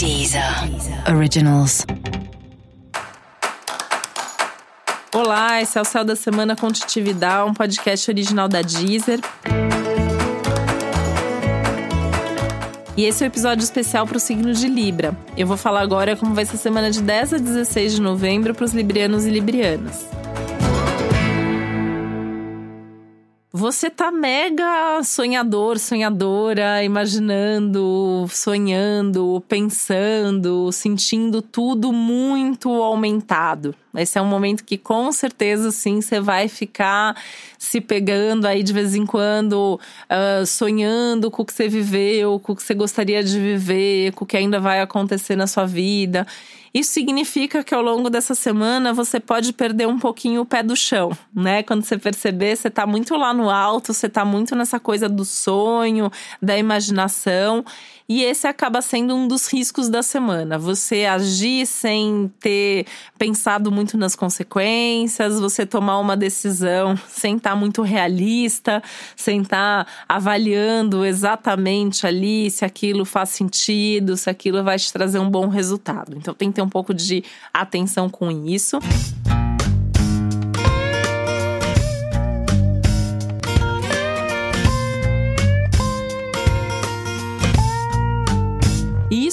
Deezer Originals. Olá, esse é o Céu da Semana com Titividade, um podcast original da Deezer. E esse é o um episódio especial para o signo de Libra. Eu vou falar agora como vai ser a semana de 10 a 16 de novembro para os librianos e librianas. Você tá mega sonhador, sonhadora, imaginando, sonhando, pensando, sentindo tudo muito aumentado. Esse é um momento que com certeza sim você vai ficar se pegando aí de vez em quando, uh, sonhando com o que você viveu, com o que você gostaria de viver, com o que ainda vai acontecer na sua vida. Isso significa que ao longo dessa semana você pode perder um pouquinho o pé do chão, né? Quando você perceber, você tá muito lá no alto, você tá muito nessa coisa do sonho, da imaginação. E esse acaba sendo um dos riscos da semana. Você agir sem ter pensado muito nas consequências, você tomar uma decisão sem estar tá muito realista, sem estar tá avaliando exatamente ali se aquilo faz sentido, se aquilo vai te trazer um bom resultado. Então tem que ter um pouco de atenção com isso.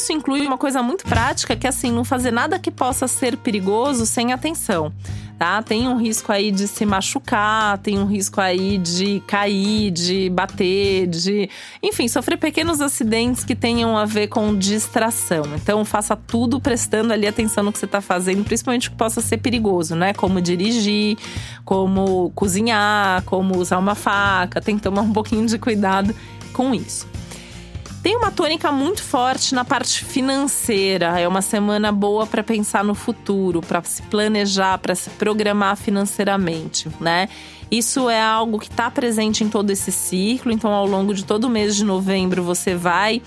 Isso inclui uma coisa muito prática, que é assim, não fazer nada que possa ser perigoso sem atenção. Tá? Tem um risco aí de se machucar, tem um risco aí de cair, de bater, de, enfim, sofrer pequenos acidentes que tenham a ver com distração. Então, faça tudo prestando ali atenção no que você está fazendo, principalmente que possa ser perigoso, né? Como dirigir, como cozinhar, como usar uma faca. Tem que tomar um pouquinho de cuidado com isso. Tem uma tônica muito forte na parte financeira. É uma semana boa para pensar no futuro, para se planejar, para se programar financeiramente, né? Isso é algo que está presente em todo esse ciclo. Então, ao longo de todo o mês de novembro, você vai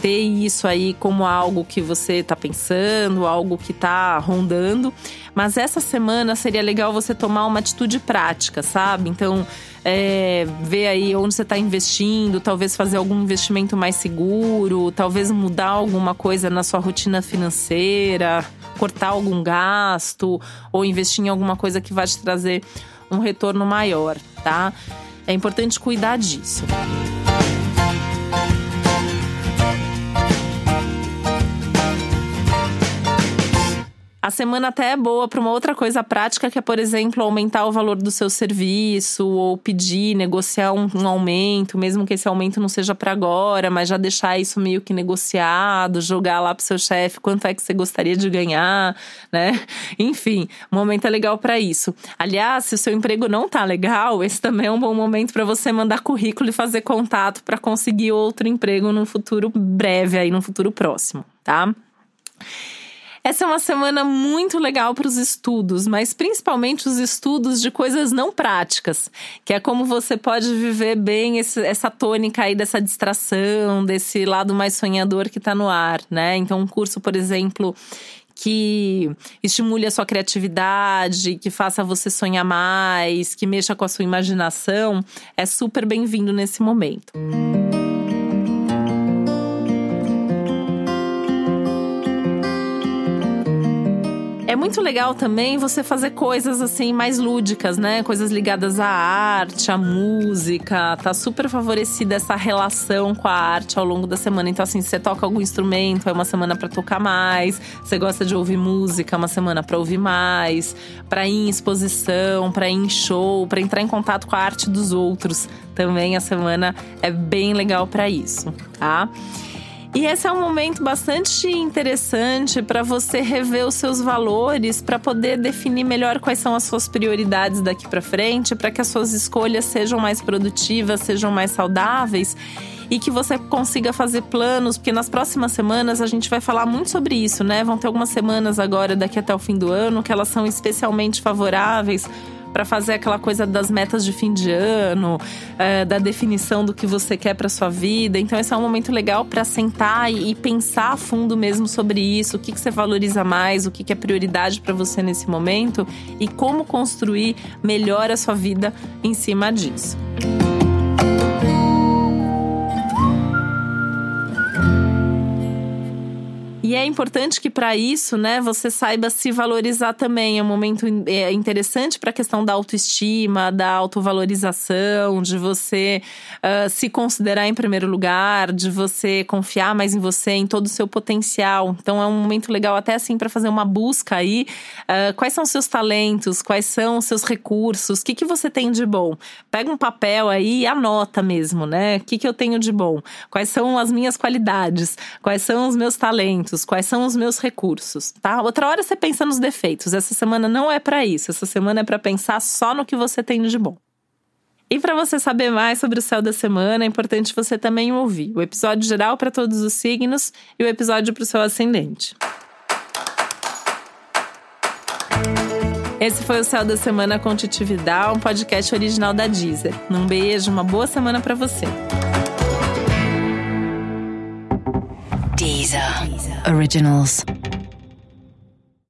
ter isso aí como algo que você está pensando, algo que está rondando. Mas essa semana seria legal você tomar uma atitude prática, sabe? Então, é, ver aí onde você está investindo, talvez fazer algum investimento mais seguro, talvez mudar alguma coisa na sua rotina financeira, cortar algum gasto ou investir em alguma coisa que vai te trazer um retorno maior, tá? É importante cuidar disso. A semana até é boa para uma outra coisa prática, que é, por exemplo, aumentar o valor do seu serviço, ou pedir, negociar um, um aumento, mesmo que esse aumento não seja para agora, mas já deixar isso meio que negociado, jogar lá pro seu chefe quanto é que você gostaria de ganhar, né? Enfim, um momento é legal para isso. Aliás, se o seu emprego não tá legal, esse também é um bom momento para você mandar currículo e fazer contato para conseguir outro emprego no futuro breve, aí no futuro próximo, tá? Essa é uma semana muito legal para os estudos, mas principalmente os estudos de coisas não práticas, que é como você pode viver bem esse, essa tônica aí dessa distração, desse lado mais sonhador que está no ar, né? Então, um curso, por exemplo, que estimule a sua criatividade, que faça você sonhar mais, que mexa com a sua imaginação, é super bem-vindo nesse momento. Música É muito legal também você fazer coisas assim mais lúdicas, né? Coisas ligadas à arte, à música. Tá super favorecida essa relação com a arte ao longo da semana. Então, assim, você toca algum instrumento, é uma semana para tocar mais. Você gosta de ouvir música, é uma semana para ouvir mais. Para ir em exposição, para ir em show, para entrar em contato com a arte dos outros. Também a semana é bem legal para isso, tá? E esse é um momento bastante interessante para você rever os seus valores, para poder definir melhor quais são as suas prioridades daqui para frente, para que as suas escolhas sejam mais produtivas, sejam mais saudáveis e que você consiga fazer planos, porque nas próximas semanas a gente vai falar muito sobre isso, né? Vão ter algumas semanas agora, daqui até o fim do ano, que elas são especialmente favoráveis para fazer aquela coisa das metas de fim de ano, é, da definição do que você quer para sua vida. Então, esse é um momento legal para sentar e, pensar a fundo mesmo sobre isso, o que, que você valoriza mais, o que, que é prioridade para você nesse momento e como construir melhor a sua vida em cima disso. E é importante que para isso, né, você saiba se valorizar também. É um momento é, interessante para a questão da autoestima, da autovalorização, de você uh, se considerar em primeiro lugar, de você confiar mais em você, em todo o seu potencial. Então é um momento legal até assim para fazer uma busca aí. Uh, quais são os seus talentos? Quais são os seus recursos? O que, que você tem de bom? Pega um papel aí e anota mesmo, né? O que, que eu tenho de bom? Quais são as minhas qualidades? Quais são os meus talentos? Quais são os meus recursos, tá? Outra hora você pensa nos defeitos. Essa semana não é para isso. Essa semana é para pensar só no que você tem de bom. E para você saber mais sobre o céu da semana, é importante você também ouvir o episódio geral para todos os signos e o episódio para o seu ascendente. Esse foi o Céu da Semana com Titividade, um podcast original da Deezer. Um beijo, uma boa semana para você. Originals.